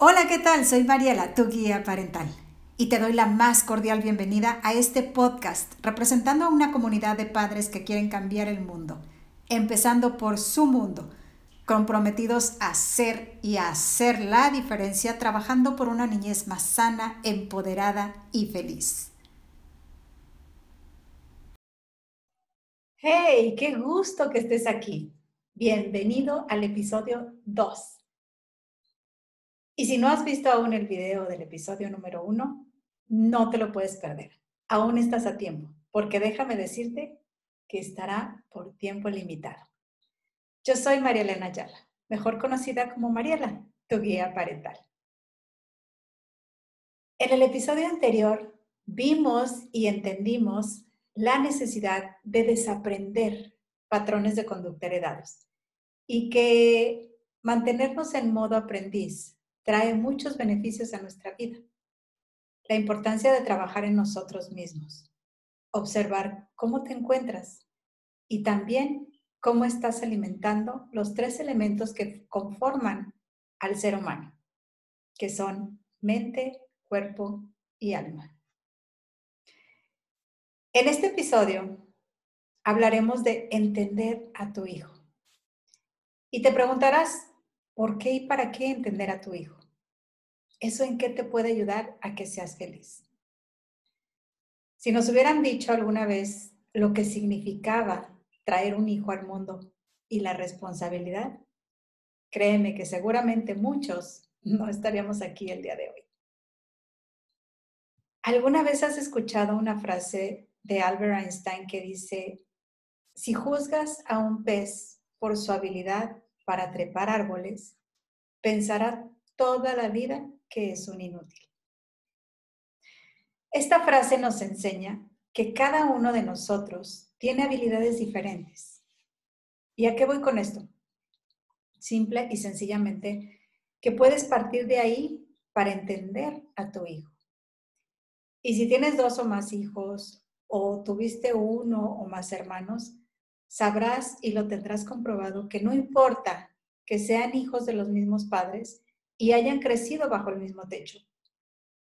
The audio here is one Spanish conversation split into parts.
Hola, ¿qué tal? Soy Mariela, tu guía parental, y te doy la más cordial bienvenida a este podcast representando a una comunidad de padres que quieren cambiar el mundo, empezando por su mundo, comprometidos a ser y a hacer la diferencia trabajando por una niñez más sana, empoderada y feliz. Hey, qué gusto que estés aquí. Bienvenido al episodio 2 y si no has visto aún el video del episodio número uno, no te lo puedes perder. Aún estás a tiempo, porque déjame decirte que estará por tiempo limitado. Yo soy María Elena Ayala, mejor conocida como Mariela, tu guía parental. En el episodio anterior vimos y entendimos la necesidad de desaprender patrones de conducta heredados y que mantenernos en modo aprendiz trae muchos beneficios a nuestra vida. La importancia de trabajar en nosotros mismos, observar cómo te encuentras y también cómo estás alimentando los tres elementos que conforman al ser humano, que son mente, cuerpo y alma. En este episodio hablaremos de entender a tu hijo. Y te preguntarás, ¿Por qué y para qué entender a tu hijo? ¿Eso en qué te puede ayudar a que seas feliz? Si nos hubieran dicho alguna vez lo que significaba traer un hijo al mundo y la responsabilidad, créeme que seguramente muchos no estaríamos aquí el día de hoy. ¿Alguna vez has escuchado una frase de Albert Einstein que dice, si juzgas a un pez por su habilidad para trepar árboles, pensará toda la vida que es un inútil. Esta frase nos enseña que cada uno de nosotros tiene habilidades diferentes. ¿Y a qué voy con esto? Simple y sencillamente que puedes partir de ahí para entender a tu hijo. Y si tienes dos o más hijos o tuviste uno o más hermanos, sabrás y lo tendrás comprobado que no importa que sean hijos de los mismos padres y hayan crecido bajo el mismo techo.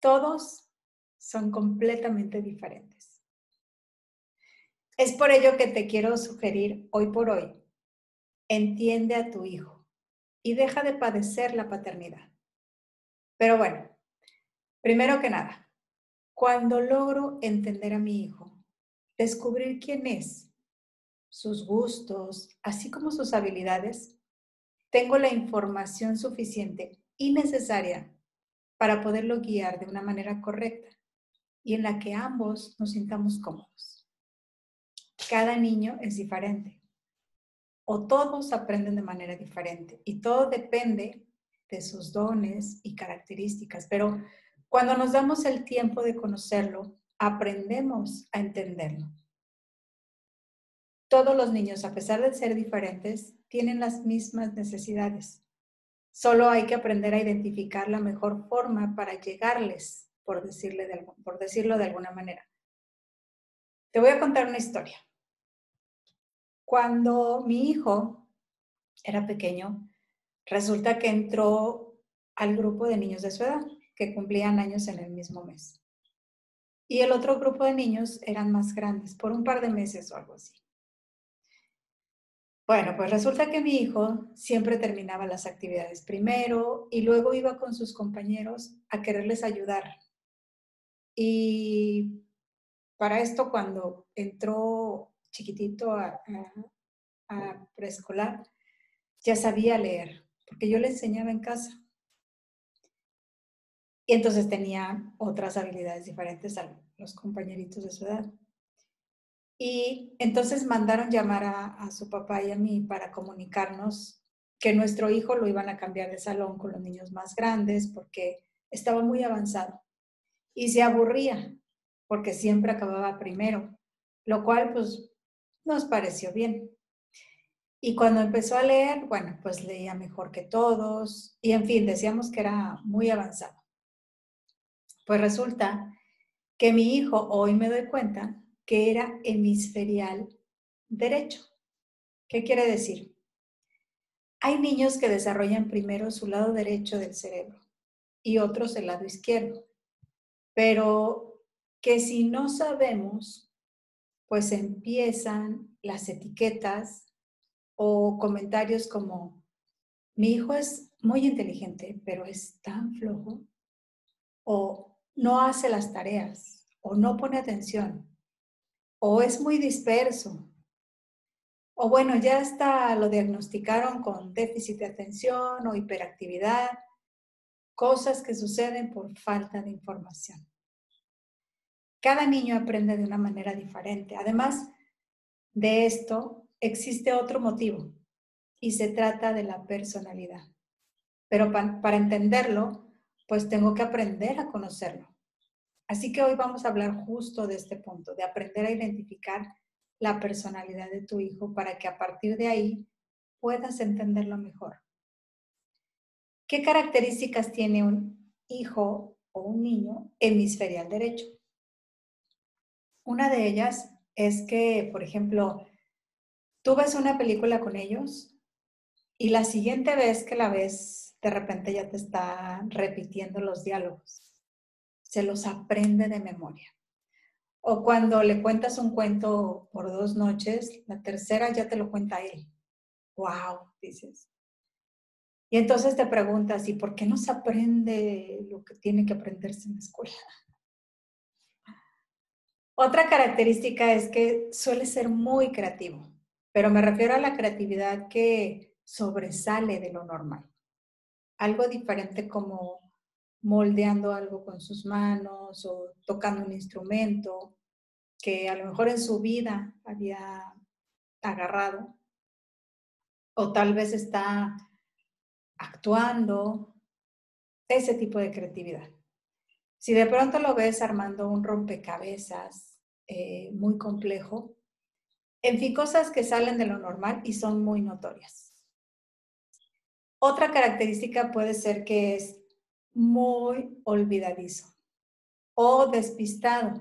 Todos son completamente diferentes. Es por ello que te quiero sugerir hoy por hoy, entiende a tu hijo y deja de padecer la paternidad. Pero bueno, primero que nada, cuando logro entender a mi hijo, descubrir quién es, sus gustos, así como sus habilidades, tengo la información suficiente y necesaria para poderlo guiar de una manera correcta y en la que ambos nos sintamos cómodos. Cada niño es diferente o todos aprenden de manera diferente y todo depende de sus dones y características, pero cuando nos damos el tiempo de conocerlo, aprendemos a entenderlo. Todos los niños, a pesar de ser diferentes, tienen las mismas necesidades. Solo hay que aprender a identificar la mejor forma para llegarles, por, decirle por decirlo de alguna manera. Te voy a contar una historia. Cuando mi hijo era pequeño, resulta que entró al grupo de niños de su edad, que cumplían años en el mismo mes. Y el otro grupo de niños eran más grandes, por un par de meses o algo así. Bueno, pues resulta que mi hijo siempre terminaba las actividades primero y luego iba con sus compañeros a quererles ayudar. Y para esto, cuando entró chiquitito a, preescolar, ya sabía leer, porque yo le enseñaba en casa. Y entonces tenía otras habilidades diferentes a los compañeritos de su edad. Y entonces mandaron llamar a, su papá y a mí para comunicarnos que nuestro hijo lo iban a cambiar de salón con los niños más grandes porque estaba muy avanzado y se aburría porque siempre acababa primero, lo cual pues nos pareció bien. Y cuando empezó a leer, bueno, pues leía mejor que todos y en fin, decíamos que era muy avanzado. Pues resulta que mi hijo, hoy me doy cuenta, que era hemisferial derecho. ¿Qué quiere decir? Hay niños que desarrollan primero su lado derecho del cerebro y otros el lado izquierdo. Pero que si no sabemos, pues empiezan las etiquetas o comentarios como, mi hijo es muy inteligente, pero es tan flojo, o no hace las tareas, o no pone atención, o es muy disperso, o bueno, ya está, lo diagnosticaron con déficit de atención o hiperactividad, cosas que suceden por falta de información. Cada niño aprende de una manera diferente. Además de esto, existe otro motivo y se trata de la personalidad. Pero para entenderlo, pues tengo que aprender a conocerlo. Así que hoy vamos a hablar justo de este punto, de aprender a identificar la personalidad de tu hijo para que a partir de ahí puedas entenderlo mejor. ¿Qué características tiene un hijo o un niño hemisferial derecho? Una de ellas es que, por ejemplo, tú ves una película con ellos y la siguiente vez que la ves, de repente ya te está repitiendo los diálogos. Se los aprende de memoria. O cuando le cuentas un cuento por dos noches, la tercera ya te lo cuenta él. ¡Wow! Dices. Y entonces te preguntas, ¿y por qué no se aprende lo que tiene que aprenderse en la escuela? Otra característica es que suele ser muy creativo, pero me refiero a la creatividad que sobresale de lo normal. Algo diferente como moldeando algo con sus manos o tocando un instrumento que a lo mejor en su vida había agarrado o tal vez está actuando, ese tipo de creatividad. Si de pronto lo ves armando un rompecabezas eh, muy complejo, en fin, cosas que salen de lo normal y son muy notorias. Otra característica puede ser que es muy olvidadizo o despistado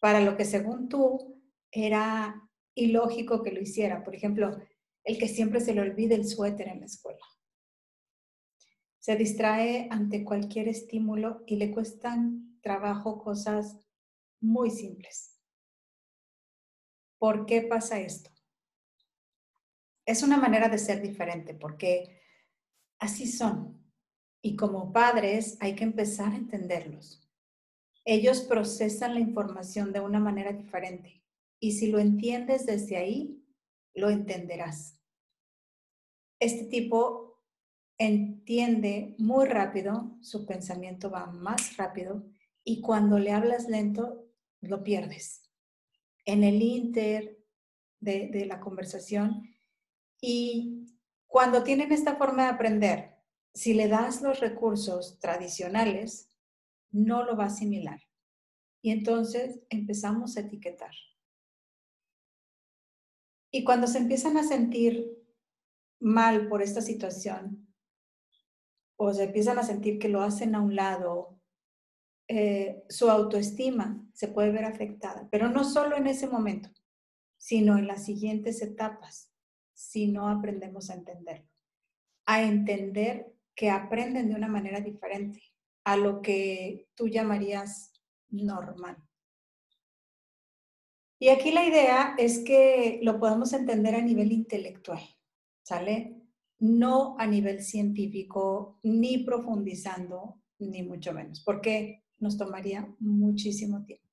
para lo que según tú era ilógico que lo hiciera. Por ejemplo, el que siempre se le olvide el suéter en la escuela. Se distrae ante cualquier estímulo y le cuestan trabajo cosas muy simples. ¿Por qué pasa esto? Es una manera de ser diferente porque así son. Y como padres hay que empezar a entenderlos. Ellos procesan la información de una manera diferente. Y si lo entiendes desde ahí, lo entenderás. Este tipo entiende muy rápido, su pensamiento va más rápido y cuando le hablas lento, lo pierdes. En el inter de, de la conversación y cuando tienen esta forma de aprender, si le das los recursos tradicionales, no lo va a asimilar. Y entonces empezamos a etiquetar. Y cuando se empiezan a sentir mal por esta situación, o se empiezan a sentir que lo hacen a un lado, eh, su autoestima se puede ver afectada, pero no solo en ese momento, sino en las siguientes etapas, si no aprendemos a entenderlo. A entender que aprenden de una manera diferente a lo que tú llamarías normal. Y aquí la idea es que lo podemos entender a nivel intelectual, ¿sale? No a nivel científico, ni profundizando, ni mucho menos, porque nos tomaría muchísimo tiempo.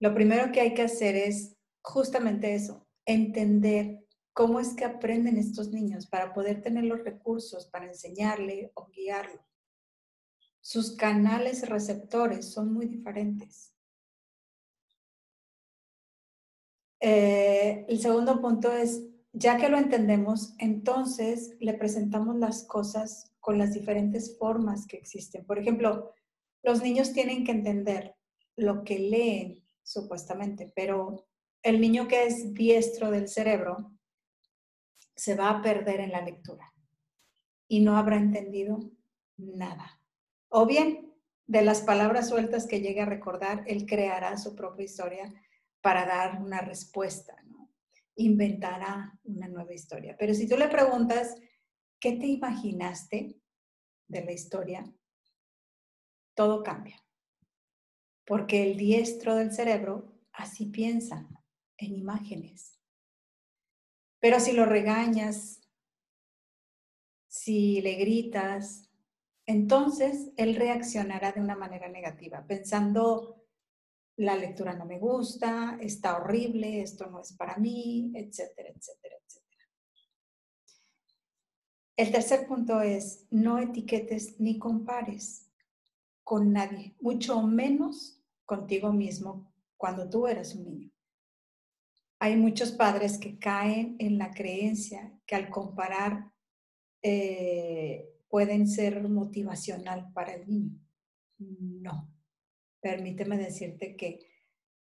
Lo primero que hay que hacer es justamente eso, entender cómo es que aprenden estos niños para poder tener los recursos para enseñarle o guiarlo. Sus canales receptores son muy diferentes. Eh, el segundo punto es, ya que lo entendemos, entonces le presentamos las cosas con las diferentes formas que existen. Por ejemplo, los niños tienen que entender lo que leen, supuestamente, pero el niño que es diestro del cerebro se va a perder en la lectura y no habrá entendido nada. O bien, de las palabras sueltas que llegue a recordar, él creará su propia historia para dar una respuesta. Inventará una nueva historia. Pero si tú le preguntas, ¿qué te imaginaste? de la historia, todo cambia. Porque el diestro del cerebro así piensa en imágenes. Pero si lo regañas, si le gritas, entonces él reaccionará de una manera negativa, pensando, la lectura no me gusta, está horrible, esto no es para mí, etcétera, etcétera, etcétera. El tercer punto es, no etiquetes ni compares con nadie, mucho menos contigo mismo cuando tú eras un niño. Hay muchos padres que caen en la creencia que al comparar eh, pueden ser motivacional para el niño. No. Permíteme decirte que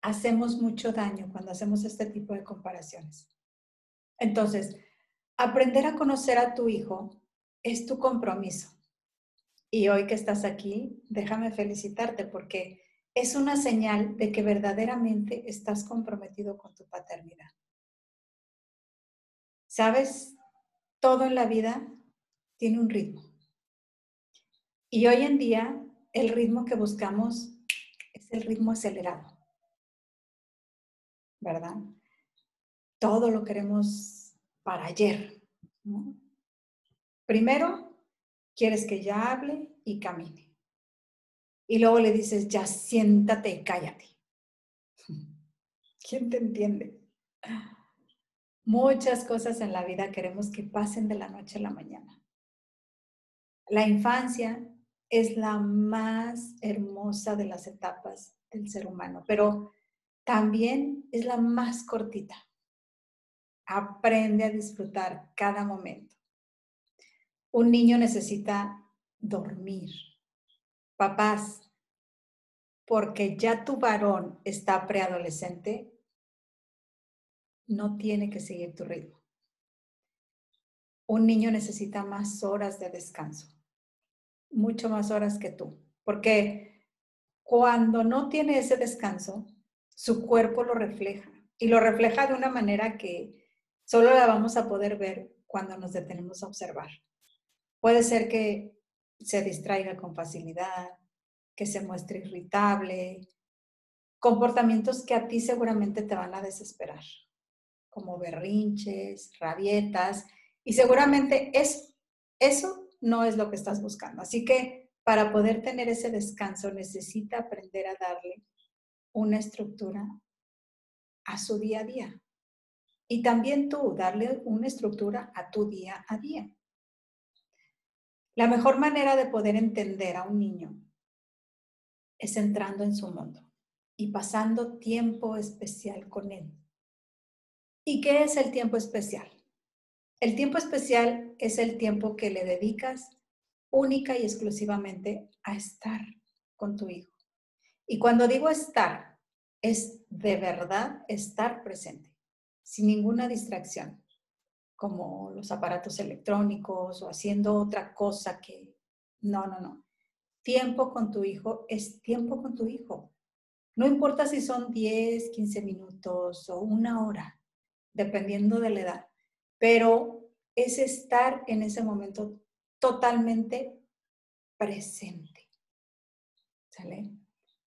hacemos mucho daño cuando hacemos este tipo de comparaciones. Entonces, aprender a conocer a tu hijo es tu compromiso. Y hoy que estás aquí, déjame felicitarte porque es una señal de que verdaderamente estás comprometido con tu paternidad. ¿Sabes? Todo en la vida tiene un ritmo. Y hoy en día el ritmo que buscamos es el ritmo acelerado, ¿verdad? Todo lo queremos para ayer. Primero, quieres que ya hable y camine. Y luego le dices, ya siéntate y cállate. ¿Quién te entiende? Muchas cosas en la vida queremos que pasen de la noche a la mañana. La infancia es la más hermosa de las etapas del ser humano, pero también es la más cortita. Aprende a disfrutar cada momento. Un niño necesita dormir. Papás, porque ya tu varón está preadolescente, no tiene que seguir tu ritmo. Un niño necesita más horas de descanso mucho más horas que tú, porque cuando no tiene ese descanso, su cuerpo lo refleja y lo refleja de una manera que solo la vamos a poder ver cuando nos detenemos a observar. Puede ser que se distraiga con facilidad, que se muestre irritable, comportamientos que a ti seguramente te van a desesperar, como berrinches, rabietas, y seguramente es, eso no es lo que estás buscando. Así que para poder tener ese descanso necesita aprender a darle una estructura a su día a día. Y también tú, darle una estructura a tu día a día. La mejor manera de poder entender a un niño es entrando en su mundo y pasando tiempo especial con él. ¿Y qué es el tiempo especial? El tiempo especial es el tiempo que le dedicas única y exclusivamente a estar con tu hijo. Y cuando digo estar, es de verdad estar presente, sin ninguna distracción, como los aparatos electrónicos o haciendo otra cosa que... No, no, no. Tiempo con tu hijo es tiempo con tu hijo. No importa si son 10, 15 minutos o una hora, dependiendo de la edad pero es estar en ese momento totalmente presente. ¿Sale?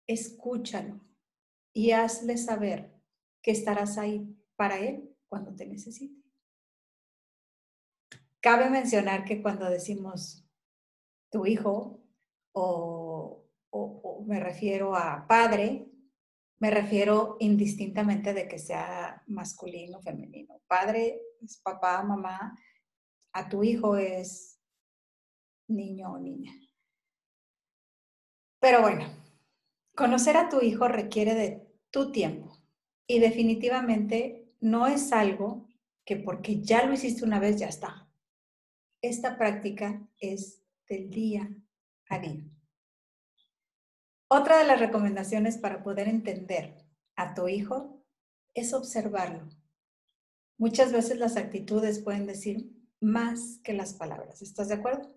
Escúchalo y hazle saber que estarás ahí para él cuando te necesite. Cabe mencionar que cuando decimos tu hijo o, me refiero a padre, me refiero indistintamente de que sea masculino o femenino. Padre es papá, mamá, a tu hijo es niño o niña. Pero bueno, conocer a tu hijo requiere de tu tiempo y definitivamente no es algo que porque ya lo hiciste una vez ya está. Esta práctica es del día a día. Otra de las recomendaciones para poder entender a tu hijo es observarlo. Muchas veces las actitudes pueden decir más que las palabras. ¿Estás de acuerdo?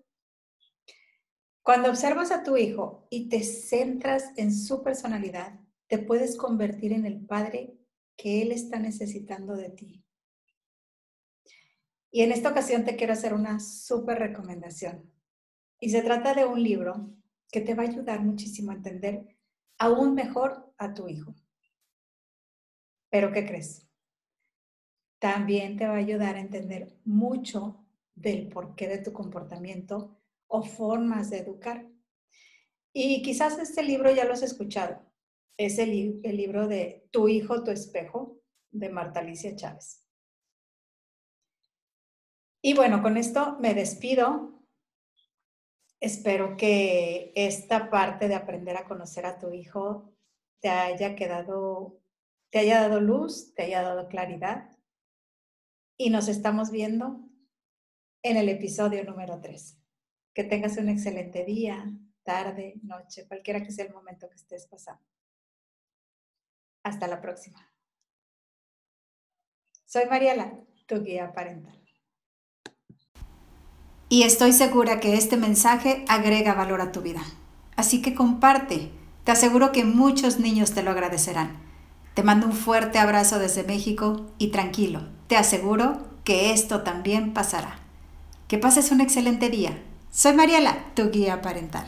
Cuando observas a tu hijo y te centras en su personalidad, te puedes convertir en el padre que él está necesitando de ti. Y en esta ocasión te quiero hacer una súper recomendación. Y se trata de un libro que te va a ayudar muchísimo a entender aún mejor a tu hijo. Pero ¿qué crees? También te va a ayudar a entender mucho del porqué de tu comportamiento o formas de educar. Y quizás este libro ya lo has escuchado. Es el, el libro de Tu hijo, tu espejo, de Marta Alicia Chávez. Y bueno, con esto me despido. Espero que esta parte de aprender a conocer a tu hijo te haya quedado, te haya dado luz, te haya dado claridad. Y nos estamos viendo en el episodio número 3. Que tengas un excelente día, tarde, noche, cualquiera que sea el momento que estés pasando. Hasta la próxima. Soy Mariela, tu guía parental. Y estoy segura que este mensaje agrega valor a tu vida. Así que comparte. Te aseguro que muchos niños te lo agradecerán. Te mando un fuerte abrazo desde México y tranquilo, te aseguro que esto también pasará. Que pases un excelente día. Soy Mariela, tu guía parental.